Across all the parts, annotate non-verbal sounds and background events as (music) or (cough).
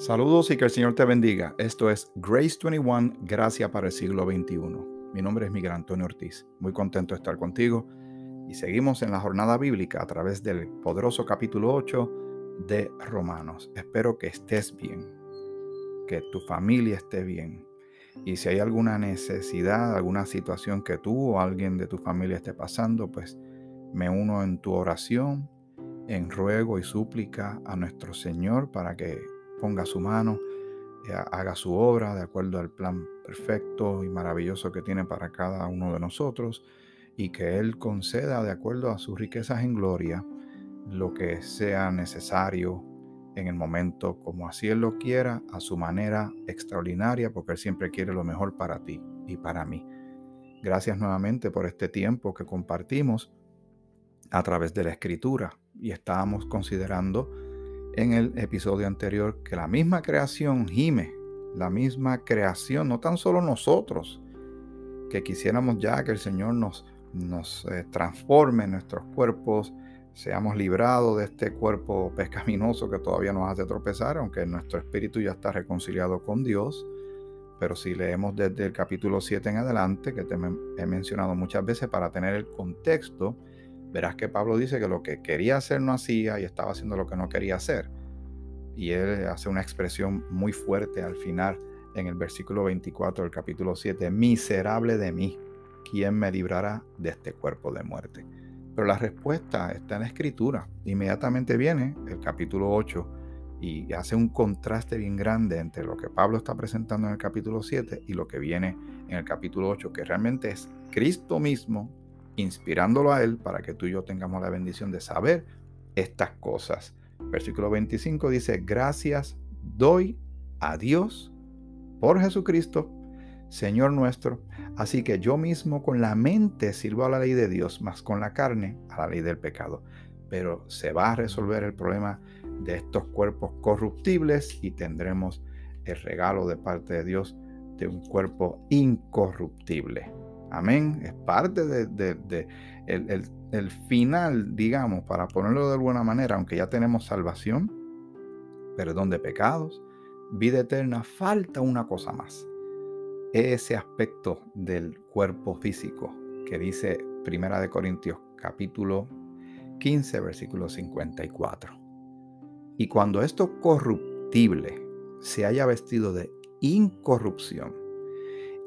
Saludos y que el Señor te bendiga. Esto es Grace 21, Gracia para el siglo XXI. Mi nombre es Miguel Antonio Ortiz. Muy contento de estar contigo y seguimos en la jornada bíblica a través del poderoso capítulo 8 de Romanos. Espero que estés bien, que tu familia esté bien. Y si hay alguna necesidad, alguna situación que tú o alguien de tu familia esté pasando, pues me uno en tu oración, en ruego y súplica a nuestro Señor para que ponga su mano, eh, haga su obra de acuerdo al plan perfecto y maravilloso que tiene para cada uno de nosotros y que Él conceda de acuerdo a sus riquezas en gloria lo que sea necesario en el momento como así Él lo quiera, a su manera extraordinaria, porque Él siempre quiere lo mejor para ti y para mí. Gracias nuevamente por este tiempo que compartimos a través de la escritura y estábamos considerando en el episodio anterior que la misma creación gime, la misma creación, no tan solo nosotros, que quisiéramos ya que el Señor nos, nos eh, transforme en nuestros cuerpos, seamos librados de este cuerpo pescaminoso que todavía nos hace tropezar, aunque nuestro espíritu ya está reconciliado con Dios. Pero si leemos desde el capítulo 7 en adelante, que te he mencionado muchas veces para tener el contexto, verás que Pablo dice que lo que quería hacer no hacía y estaba haciendo lo que no quería hacer. Y él hace una expresión muy fuerte al final en el versículo 24 del capítulo 7, miserable de mí, ¿quién me librará de este cuerpo de muerte? Pero la respuesta está en la escritura. Inmediatamente viene el capítulo 8 y hace un contraste bien grande entre lo que Pablo está presentando en el capítulo 7 y lo que viene en el capítulo 8, que realmente es Cristo mismo inspirándolo a Él para que tú y yo tengamos la bendición de saber estas cosas. Versículo 25 dice, gracias doy a Dios por Jesucristo, Señor nuestro. Así que yo mismo con la mente sirvo a la ley de Dios, más con la carne a la ley del pecado. Pero se va a resolver el problema de estos cuerpos corruptibles y tendremos el regalo de parte de Dios de un cuerpo incorruptible. Amén. Es parte de, el, final, digamos, para ponerlo de alguna manera, aunque ya tenemos salvación, perdón de pecados, vida eterna, falta una cosa más. Ese aspecto del cuerpo físico que dice Primera de Corintios capítulo 15, versículo 54. Y cuando esto corruptible se haya vestido de incorrupción,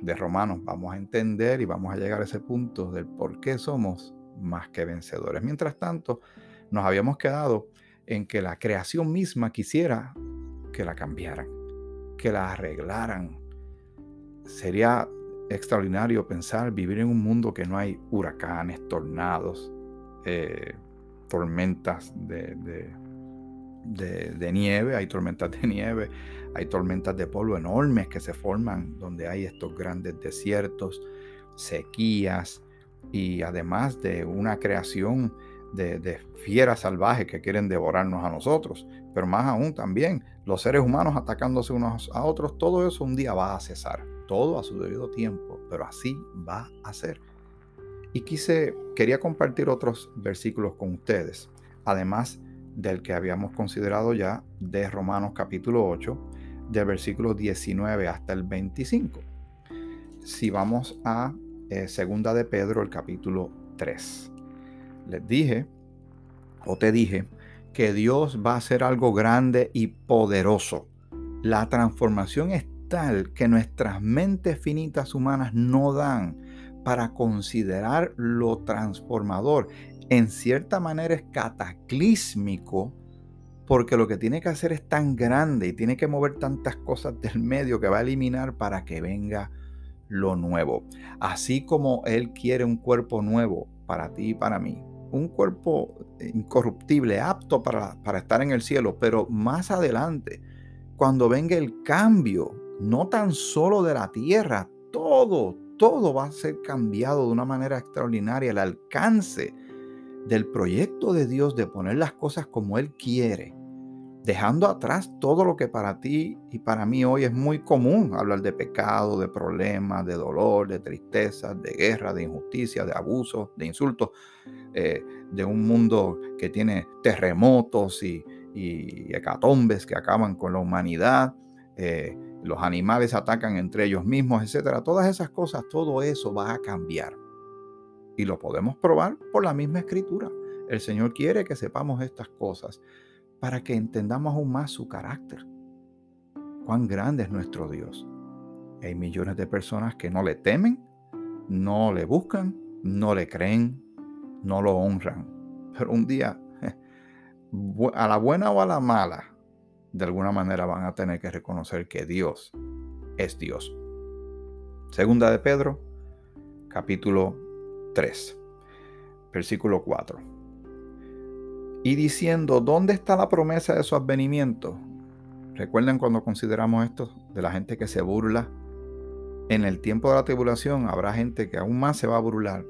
de Romanos vamos a entender y vamos a llegar a ese punto del por qué somos más que vencedores. Mientras tanto, nos habíamos quedado en que la creación misma quisiera que la cambiaran, que la arreglaran. Sería extraordinario pensar vivir en un mundo que no hay huracanes, tornados, eh, tormentas de, de, nieve, hay tormentas de nieve, hay tormentas de polvo enormes que se forman donde hay estos grandes desiertos, sequías y además de una creación de, fieras salvajes que quieren devorarnos a nosotros, pero más aún también los seres humanos atacándose unos a otros, todo eso un día va a cesar, todo a su debido tiempo, pero así va a ser. Y quise, quería compartir otros versículos con ustedes, además del que habíamos considerado ya de Romanos capítulo 8, del versículo 19 hasta el 25. Si vamos a eh, Segunda de Pedro, el capítulo 3. Les dije, o te dije, que Dios va a hacer algo grande y poderoso. La transformación es tal que nuestras mentes finitas humanas no dan para considerar lo transformador en cierta manera es cataclísmico porque lo que tiene que hacer es tan grande y tiene que mover tantas cosas del medio que va a eliminar para que venga lo nuevo. Así como Él quiere un cuerpo nuevo para ti y para mí, un cuerpo incorruptible, apto para, para estar en el cielo, pero más adelante cuando venga el cambio, no tan solo de la tierra, todo, todo va a ser cambiado de una manera extraordinaria. El alcance del proyecto de Dios de poner las cosas como Él quiere, dejando atrás todo lo que para ti y para mí hoy es muy común, hablar de pecado, de problemas, de dolor, de tristeza, de guerra, de injusticia, de abuso, de insultos, eh, de un mundo que tiene terremotos y, hecatombes que acaban con la humanidad. Eh, los animales atacan entre ellos mismos, etcétera. Todas esas cosas, todo eso va a cambiar. Y lo podemos probar por la misma escritura. El Señor quiere que sepamos estas cosas para que entendamos aún más su carácter. Cuán grande es nuestro Dios. Hay millones de personas que no le temen, no le buscan, no le creen, no lo honran. Pero un día, (laughs) a la buena o a la mala, de alguna manera van a tener que reconocer que Dios es Dios. Segunda de Pedro, capítulo 3, versículo 4. Y diciendo, ¿dónde está la promesa de su advenimiento? Recuerden cuando consideramos esto de la gente que se burla. En el tiempo de la tribulación habrá gente que aún más se va a burlar.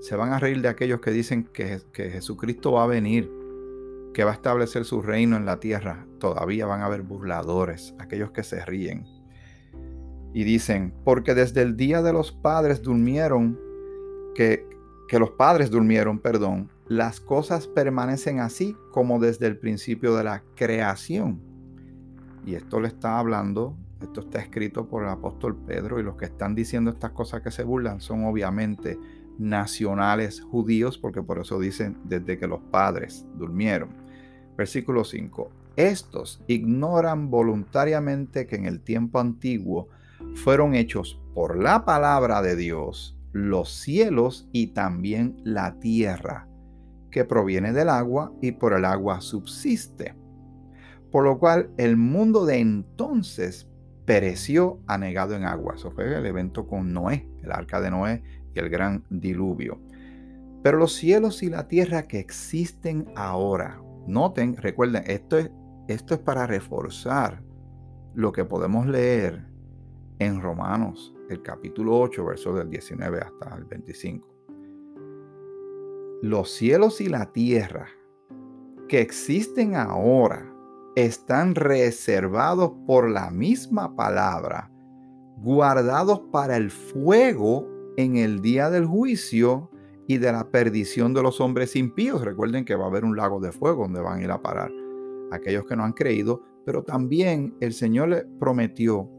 Se van a reír de aquellos que dicen que, que Jesucristo va a venir, que va a establecer su reino en la tierra. Todavía van a haber burladores, aquellos que se ríen. Y dicen, porque desde el día de los padres durmieron que, los padres durmieron, perdón, las cosas permanecen así como desde el principio de la creación. Y esto le está hablando, esto está escrito por el apóstol Pedro y los que están diciendo estas cosas que se burlan son obviamente nacionales judíos, porque por eso dicen desde que los padres durmieron. Versículo 5. Estos ignoran voluntariamente que en el tiempo antiguo fueron hechos por la palabra de Dios los cielos y también la tierra, que proviene del agua y por el agua subsiste. Por lo cual el mundo de entonces pereció anegado en agua. Eso fue el evento con Noé, el arca de Noé y el gran diluvio. Pero los cielos y la tierra que existen ahora, noten, recuerden, esto es, esto es para reforzar lo que podemos leer en Romanos el capítulo 8, versos del 19 hasta el 25. Los cielos y la tierra que existen ahora están reservados por la misma palabra, guardados para el fuego en el día del juicio y de la perdición de los hombres impíos. Recuerden que va a haber un lago de fuego donde van a ir a parar aquellos que no han creído, pero también el Señor le prometió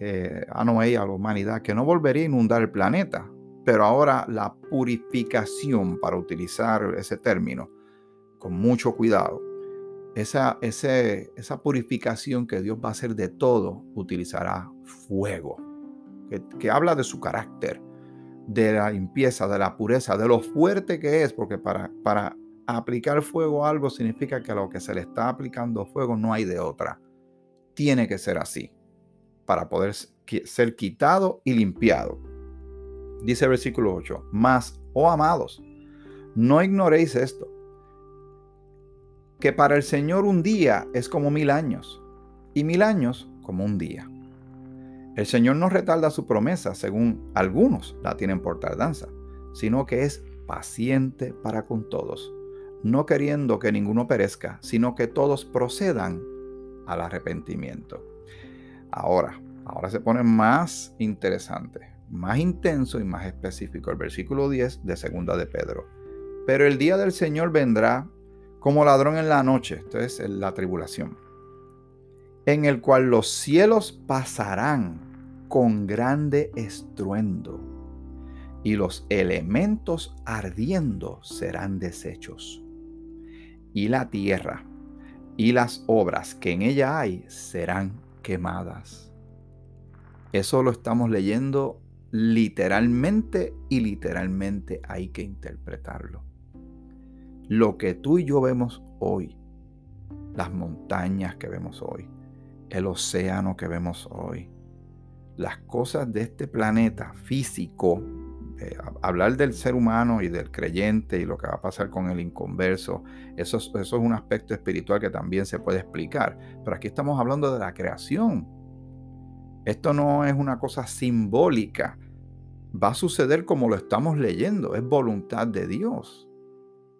eh, a Noé y a la humanidad que no volvería a inundar el planeta, pero ahora la purificación, para utilizar ese término, con mucho cuidado, esa, esa purificación que Dios va a hacer de todo, utilizará fuego, que, habla de su carácter, de la limpieza, de la pureza, de lo fuerte que es, porque para, para aplicar fuego a algo significa que a lo que se le está aplicando fuego no hay de otra. Tiene que ser así para poder ser quitado y limpiado. Dice el versículo 8, mas, oh amados, no ignoréis esto, que para el Señor un día es como mil años, y mil años como un día. El Señor no retarda su promesa, según algunos la tienen por tardanza, sino que es paciente para con todos, no queriendo que ninguno perezca, sino que todos procedan al arrepentimiento. Ahora, ahora se pone más interesante, más intenso y más específico el versículo 10 de segunda de Pedro. Pero el día del Señor vendrá como ladrón en la noche, esto es la tribulación, en el cual los cielos pasarán con grande estruendo y los elementos ardiendo serán deshechos. Y la tierra y las obras que en ella hay serán quemadas. Eso lo estamos leyendo literalmente y literalmente hay que interpretarlo. Lo que tú y yo vemos hoy, las montañas que vemos hoy, el océano que vemos hoy, las cosas de este planeta físico, hablar del ser humano y del creyente y lo que va a pasar con el inconverso, eso, eso es un aspecto espiritual que también se puede explicar. Pero aquí estamos hablando de la creación. Esto no es una cosa simbólica. Va a suceder como lo estamos leyendo. Es voluntad de Dios.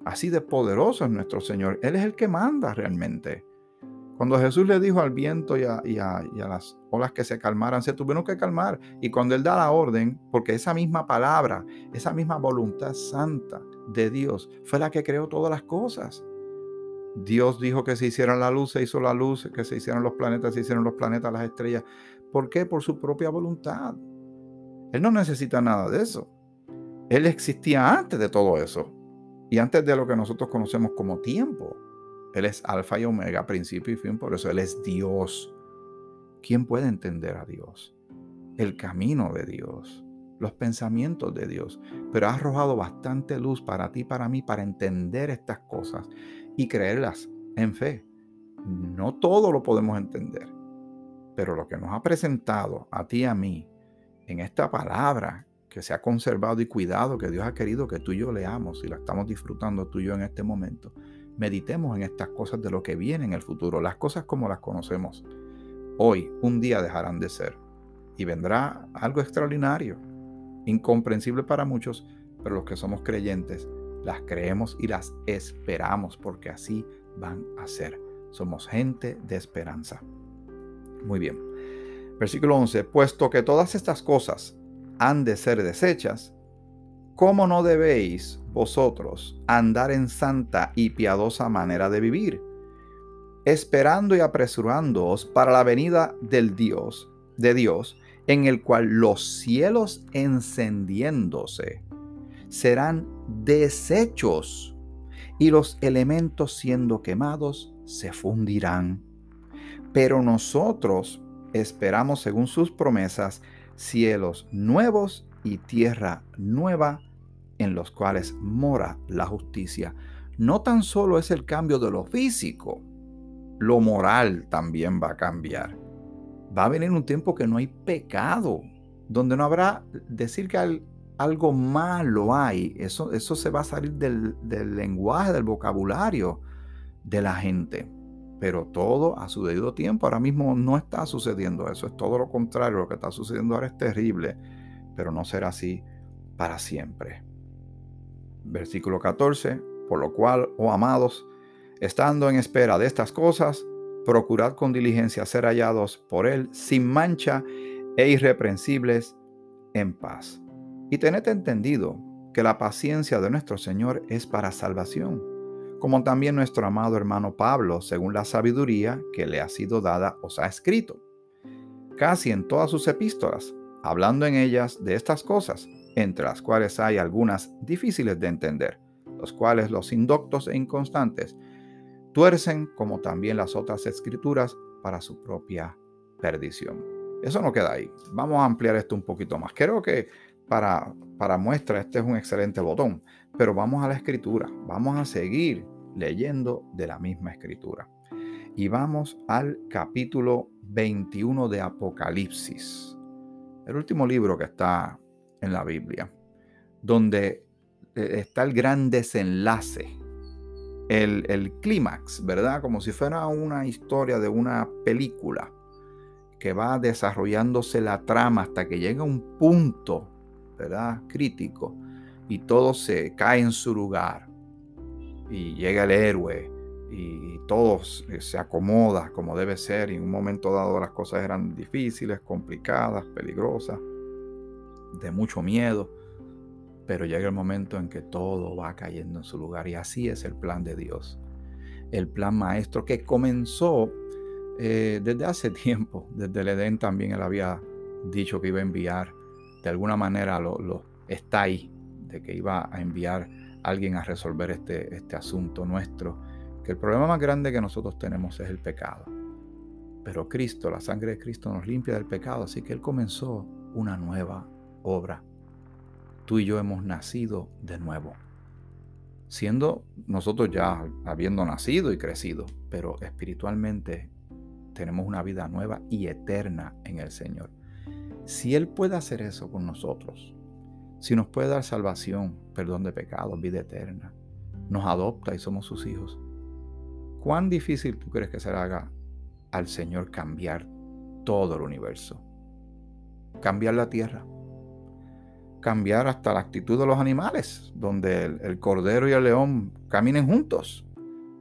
Así de poderoso es nuestro Señor. Él es el que manda realmente. Cuando Jesús le dijo al viento y a, las olas que se calmaran, se tuvieron que calmar. Y cuando Él da la orden, porque esa misma palabra, esa misma voluntad santa de Dios fue la que creó todas las cosas. Dios dijo que se hiciera la luz, se hizo la luz, que se hicieran los planetas, se hicieron los planetas, las estrellas. ¿Por qué? Por su propia voluntad. Él no necesita nada de eso. Él existía antes de todo eso y antes de lo que nosotros conocemos como tiempo. Él es alfa y omega, principio y fin, por eso Él es Dios. ¿Quién puede entender a Dios? El camino de Dios, los pensamientos de Dios. Pero ha arrojado bastante luz para ti para mí para entender estas cosas y creerlas en fe. No todo lo podemos entender, pero lo que nos ha presentado a ti y a mí en esta palabra que se ha conservado y cuidado, que Dios ha querido que tú y yo leamos y la estamos disfrutando tú y yo en este momento, meditemos en estas cosas de lo que viene en el futuro, las cosas como las conocemos. Hoy, un día dejarán de ser y vendrá algo extraordinario, incomprensible para muchos, pero los que somos creyentes las creemos y las esperamos porque así van a ser. Somos gente de esperanza. Muy bien. Versículo 11. Puesto que todas estas cosas han de ser desechas, ¿cómo no debéis vosotros andar en santa y piadosa manera de vivir, esperando y apresurándoos para la venida del Dios, de Dios, en el cual los cielos encendiéndose serán deshechos y los elementos siendo quemados se fundirán. Pero nosotros esperamos según sus promesas cielos nuevos y tierra nueva en los cuales mora la justicia. No tan solo es el cambio de lo físico, lo moral también va a cambiar. Va a venir un tiempo que no hay pecado, donde no habrá decir que algo malo hay. Eso, eso se va a salir del, del lenguaje, del vocabulario de la gente. Pero todo a su debido tiempo. Ahora mismo no está sucediendo eso. Es todo lo contrario. Lo que está sucediendo ahora es terrible. Pero no será así para siempre. Versículo 14, por lo cual, oh amados, estando en espera de estas cosas, procurad con diligencia ser hallados por Él sin mancha e irreprensibles en paz. Y tened entendido que la paciencia de nuestro Señor es para salvación, como también nuestro amado hermano Pablo, según la sabiduría que le ha sido dada, os ha escrito, casi en todas sus epístolas, hablando en ellas de estas cosas, entre las cuales hay algunas difíciles de entender, los cuales los indoctos e inconstantes tuercen como también las otras escrituras para su propia perdición. Eso no queda ahí. Vamos a ampliar esto un poquito más. Creo que para, para muestra este es un excelente botón, pero vamos a la escritura. Vamos a seguir leyendo de la misma escritura. Y vamos al capítulo 21 de Apocalipsis. El último libro que está en la Biblia, donde eh, está el gran desenlace, el, el clímax, ¿verdad? Como si fuera una historia de una película que va desarrollándose la trama hasta que llega un punto, ¿verdad? Crítico y todo se cae en su lugar y llega el héroe y todo se acomoda como debe ser y en un momento dado las cosas eran difíciles, complicadas, peligrosas de mucho miedo, pero llega el momento en que todo va cayendo en su lugar y así es el plan de Dios. El plan maestro que comenzó eh, desde hace (laughs) tiempo, desde el Edén también él había dicho que iba a enviar, de alguna manera lo, lo está ahí, de que iba a enviar alguien a resolver este, este asunto nuestro, que el problema más grande que nosotros tenemos es el pecado. Pero Cristo, la sangre de Cristo nos limpia del pecado, así que Él comenzó una nueva obra. Tú y yo hemos nacido de nuevo. Siendo nosotros ya habiendo nacido y crecido, pero espiritualmente tenemos una vida nueva y eterna en el Señor. Si Él puede hacer eso con nosotros, si nos puede dar salvación, perdón de pecados, vida eterna, nos adopta y somos sus hijos, ¿cuán difícil tú crees que se haga al Señor cambiar todo el universo? Cambiar la tierra, cambiar hasta la actitud de los animales, donde el, cordero y el león caminen juntos,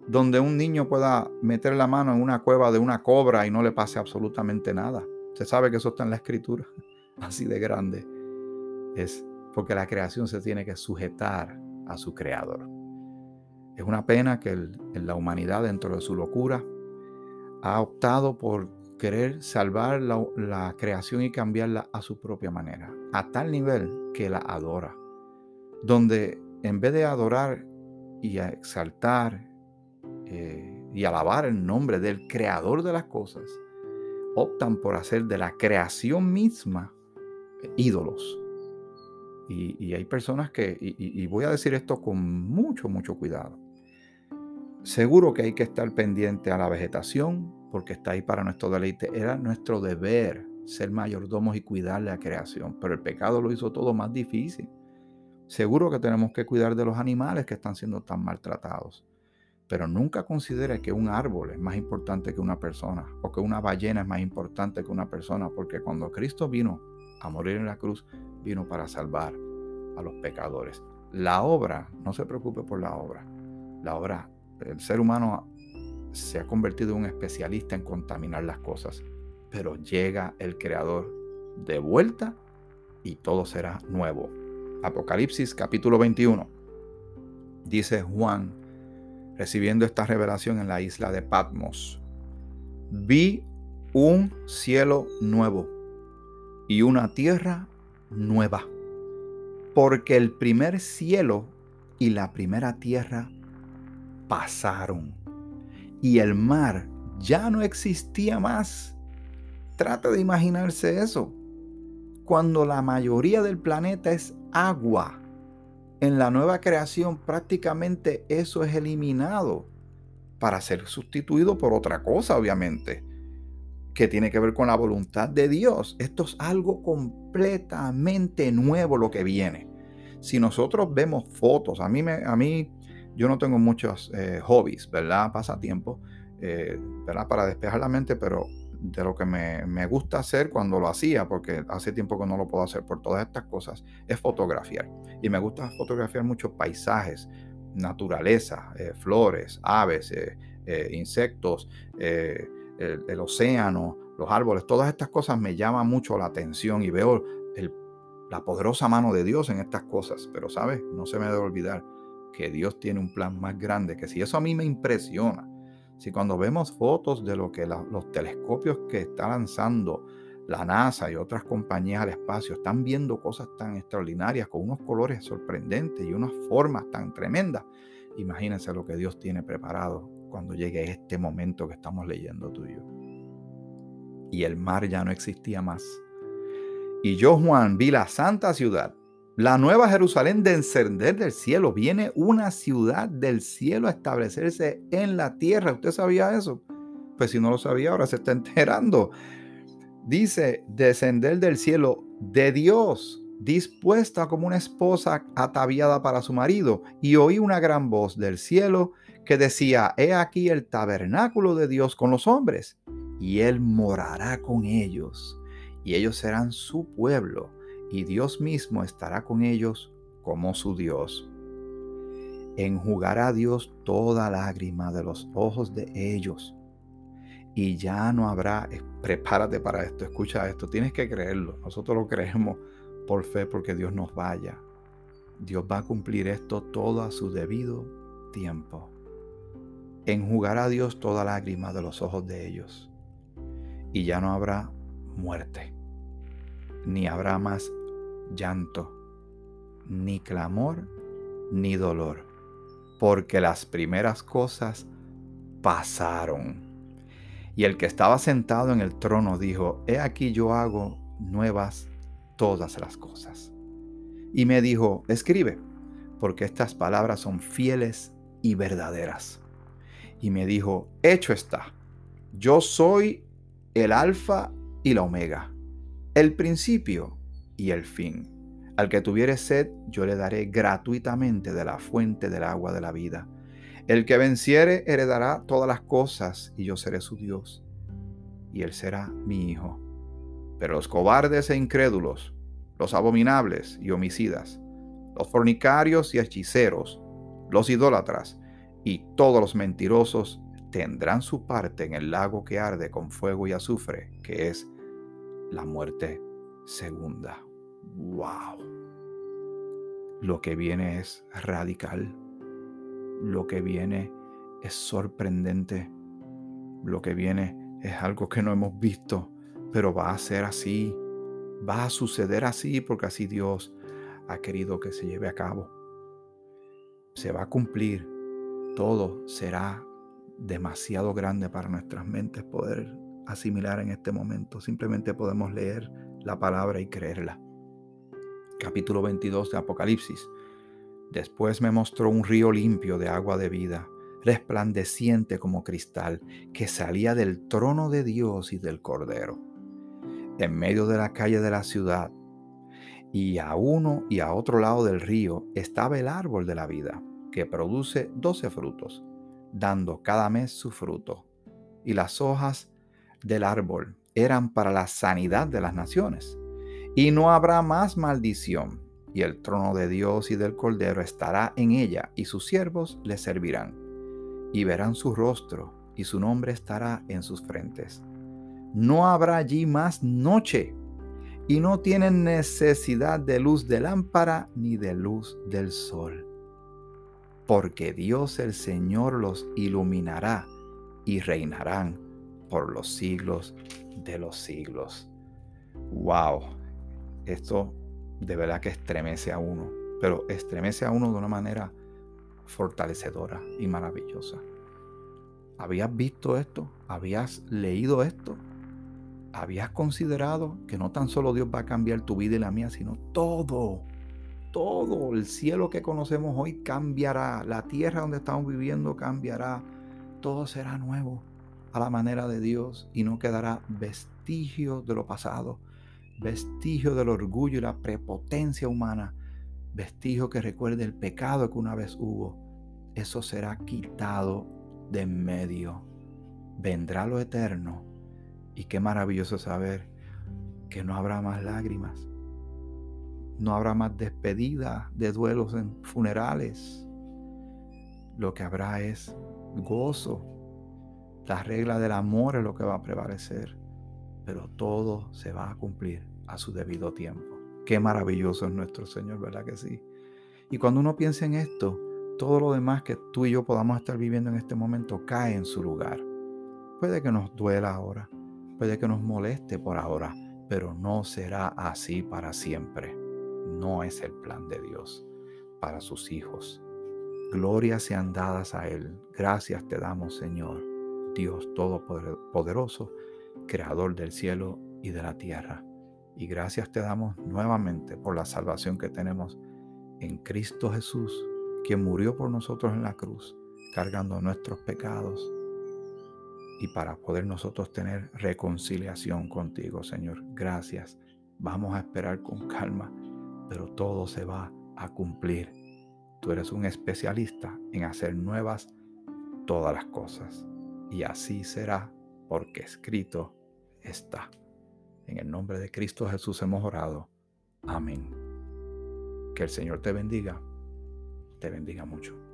donde un niño pueda meter la mano en una cueva de una cobra y no le pase absolutamente nada. Se sabe que eso está en la escritura, (laughs) así de grande. Es porque la creación se tiene que sujetar a su creador. Es una pena que la humanidad, dentro de su locura, ha optado por querer salvar la, creación y cambiarla a su propia manera, a tal nivel que la adora, donde en vez de adorar y exaltar eh, y alabar el nombre del creador de las cosas, optan por hacer de la creación misma ídolos. Y, hay personas que, y voy a decir esto con mucho, mucho cuidado, Seguro que hay que estar pendiente a la vegetación porque está ahí para nuestro deleite. Era nuestro deber ser mayordomos y cuidar la creación, pero el pecado lo hizo todo más difícil. Seguro que tenemos que cuidar de los animales que están siendo tan maltratados, pero nunca considere que un árbol es más importante que una persona o que una ballena es más importante que una persona, porque cuando Cristo vino a morir en la cruz, vino para salvar a los pecadores. La obra, no se preocupe por la obra, la obra el ser humano se ha convertido en un especialista en contaminar las cosas, pero llega el Creador de vuelta y todo será nuevo. Apocalipsis capítulo 21. Dice Juan, recibiendo esta revelación en la isla de Patmos, vi un cielo nuevo y una tierra nueva, porque el primer cielo y la primera tierra pasaron y el mar ya no existía más. Trata de imaginarse eso. Cuando la mayoría del planeta es agua, en la nueva creación prácticamente eso es eliminado para ser sustituido por otra cosa, obviamente, que tiene que ver con la voluntad de Dios. Esto es algo completamente nuevo lo que viene. Si nosotros vemos fotos, a mí, me, a mí yo no tengo muchos eh, hobbies, ¿verdad? Pasatiempo, eh, ¿verdad? Para despejar la mente, pero de lo que me, gusta hacer cuando lo hacía, porque hace tiempo que no lo puedo hacer por todas estas cosas, es fotografiar. Y me gusta fotografiar muchos paisajes, naturaleza, eh, flores, aves, insectos, el, océano, los árboles, todas estas cosas me llaman mucho la atención y veo la poderosa mano de Dios en estas cosas. Pero, ¿sabes? No se me debe olvidar que Dios tiene un plan más grande, que si eso a mí me impresiona, si cuando vemos fotos de lo que los telescopios que está lanzando la NASA y otras compañías al espacio están viendo cosas tan extraordinarias con unos colores sorprendentes y unas formas tan tremendas, imagínense lo que Dios tiene preparado cuando llegue este momento que estamos leyendo tuyo. Y el mar ya no existía más. Y yo, Juan, vi la santa ciudad la nueva Jerusalén de encender del cielo. Viene una ciudad del cielo a establecerse en la tierra. ¿Usted sabía eso? Pues si no lo sabía, ahora se está (laughs) enterando. Dice, descender del cielo de Dios, dispuesta como una esposa ataviada para su marido. Y oí una gran voz del cielo que decía, he aquí el tabernáculo de Dios con los hombres, y él morará con ellos, y ellos serán su pueblo y Dios mismo estará con ellos como su Dios. Enjugará Dios toda lágrima de los ojos de ellos. Y ya no habrá, eh, prepárate para esto, escucha esto, tienes que creerlo. Nosotros lo creemos por fe porque Dios nos vaya. Dios va a cumplir esto todo a su debido tiempo. Enjugará Dios toda lágrima de los ojos de ellos. Y ya no habrá muerte, ni habrá más llanto, ni clamor, ni dolor, porque las primeras cosas pasaron. Y el que estaba sentado en el trono dijo, He aquí yo hago nuevas todas las cosas. Y me dijo, escribe, porque estas palabras son fieles y verdaderas. Y me dijo, hecho está, yo soy el alfa y la omega, el principio y el fin. Al que tuviere sed, yo le daré gratuitamente de la fuente del agua de la vida. El que venciere heredará todas las cosas, y yo seré su Dios, y él será mi hijo. Pero los cobardes e incrédulos, los abominables y homicidas, los fornicarios y hechiceros, los idólatras y todos los mentirosos tendrán su parte en el lago que arde con fuego y azufre, que es la muerte segunda. ¡Wow! Lo que viene es radical. Lo que viene es sorprendente. Lo que viene es algo que no hemos visto, pero va a ser así. Va a suceder así porque así Dios ha querido que se lleve a cabo. Se va a cumplir. Todo será demasiado grande para nuestras mentes poder asimilar en este momento. Simplemente podemos leer la palabra y creerla. Capítulo 22 de Apocalipsis. Después me mostró un río limpio de agua de vida, resplandeciente como cristal, que salía del trono de Dios y del Cordero. En medio de la calle de la ciudad, y a uno y a otro lado del río, estaba el árbol de la vida, que produce doce frutos, dando cada mes su fruto. Y las hojas del árbol eran para la sanidad de las naciones. Y no habrá más maldición, y el trono de Dios y del Cordero estará en ella, y sus siervos le servirán. Y verán su rostro, y su nombre estará en sus frentes. No habrá allí más noche, y no tienen necesidad de luz de lámpara ni de luz del sol porque Dios el Señor los iluminará y reinarán por los siglos de los siglos. ¡Wow! Esto de verdad que estremece a uno, pero estremece a uno de una manera fortalecedora y maravillosa. ¿Habías visto esto? ¿Habías leído esto? ¿Habías considerado que no tan solo Dios va a cambiar tu vida y la mía, sino todo? todo el cielo que conocemos hoy cambiará, la tierra donde estamos viviendo cambiará, todo será nuevo a la manera de Dios y no quedará vestigio de lo pasado, vestigio del orgullo y la prepotencia humana, vestigio que recuerde el pecado que una vez hubo. Eso será quitado de en medio. Vendrá lo eterno y qué maravilloso saber que no habrá más lágrimas, no habrá más despedida de duelos en funerales. Lo que habrá es gozo. La regla del amor es lo que va a prevalecer. Pero todo se va a cumplir a su debido tiempo. Qué maravilloso es nuestro Señor, ¿verdad que sí? Y cuando uno piensa en esto, todo lo demás que tú y yo podamos estar viviendo en este momento cae en su lugar. Puede que nos duela ahora, puede que nos moleste por ahora, pero no será así para siempre no es el plan de Dios para sus hijos. Glorias sean dadas a Él. Gracias te damos, Señor, Dios Todopoderoso, Creador del cielo y de la tierra. Y gracias te damos nuevamente por la salvación que tenemos en Cristo Jesús, quien murió por nosotros en la cruz, cargando nuestros pecados. Y para poder nosotros tener reconciliación contigo, Señor. Gracias. Vamos a esperar con calma pero todo se va a cumplir. Tú eres un especialista en hacer nuevas todas las cosas. Y así será porque escrito está. En el nombre de Cristo Jesús hemos orado. Amén. Que el Señor te bendiga. Te bendiga mucho.